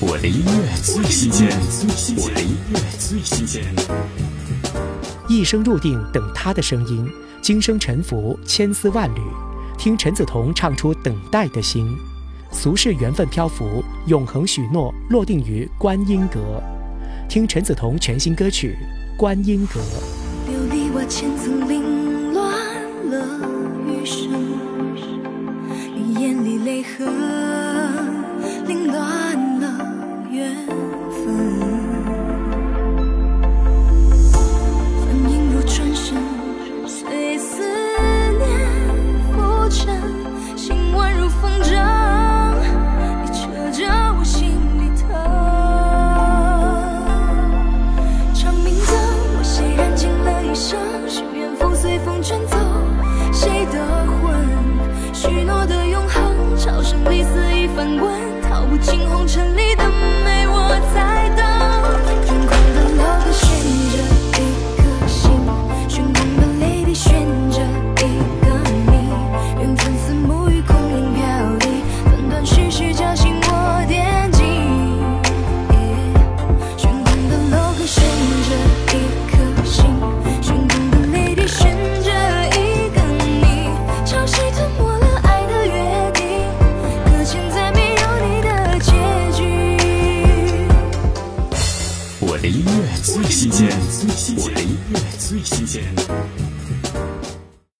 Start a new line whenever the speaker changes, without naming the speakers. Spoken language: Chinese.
我的音乐最新鲜，我的音乐最新鲜。
一生入定，等他的声音；今生沉浮，千丝万缕。听陈梓彤唱出等待的心，俗世缘分漂浮，永恒许诺落定于观音阁。听陈梓彤全新歌曲《观音阁》。
琉璃瓦千层凌乱了余生，你眼里泪痕凌乱随风卷走。
我的音乐最新鲜，我的音乐最新鲜。